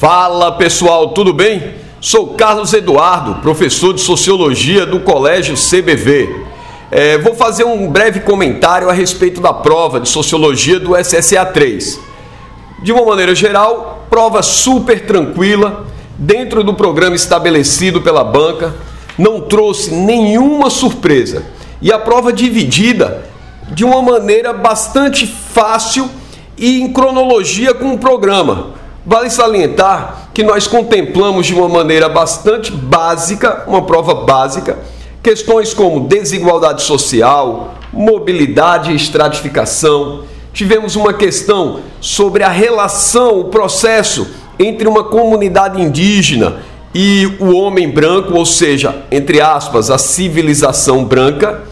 Fala pessoal, tudo bem? Sou Carlos Eduardo, professor de Sociologia do Colégio CBV. É, vou fazer um breve comentário a respeito da prova de Sociologia do SSA 3. De uma maneira geral, prova super tranquila, dentro do programa estabelecido pela banca, não trouxe nenhuma surpresa. E a prova dividida de uma maneira bastante fácil e em cronologia com o programa Vale salientar que nós contemplamos de uma maneira bastante básica, uma prova básica, questões como desigualdade social, mobilidade e estratificação. Tivemos uma questão sobre a relação, o processo entre uma comunidade indígena e o homem branco, ou seja, entre aspas, a civilização branca.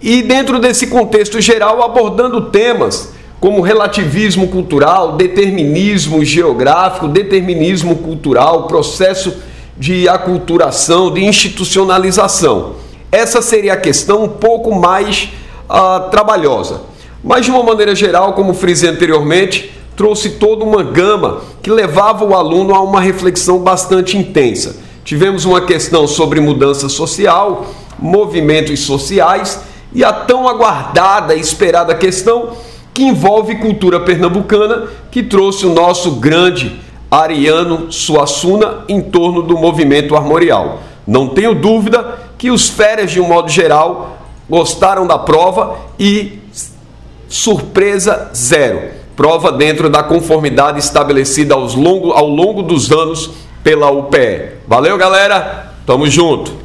E dentro desse contexto geral, abordando temas como relativismo cultural, determinismo geográfico, determinismo cultural, processo de aculturação, de institucionalização. Essa seria a questão um pouco mais uh, trabalhosa. Mas, de uma maneira geral, como frisei anteriormente, trouxe toda uma gama que levava o aluno a uma reflexão bastante intensa. Tivemos uma questão sobre mudança social, movimentos sociais e a tão aguardada e esperada questão que envolve cultura pernambucana, que trouxe o nosso grande Ariano Suassuna em torno do movimento armorial. Não tenho dúvida que os férias, de um modo geral, gostaram da prova e surpresa zero. Prova dentro da conformidade estabelecida aos longo, ao longo dos anos pela UPE. Valeu, galera! Tamo junto!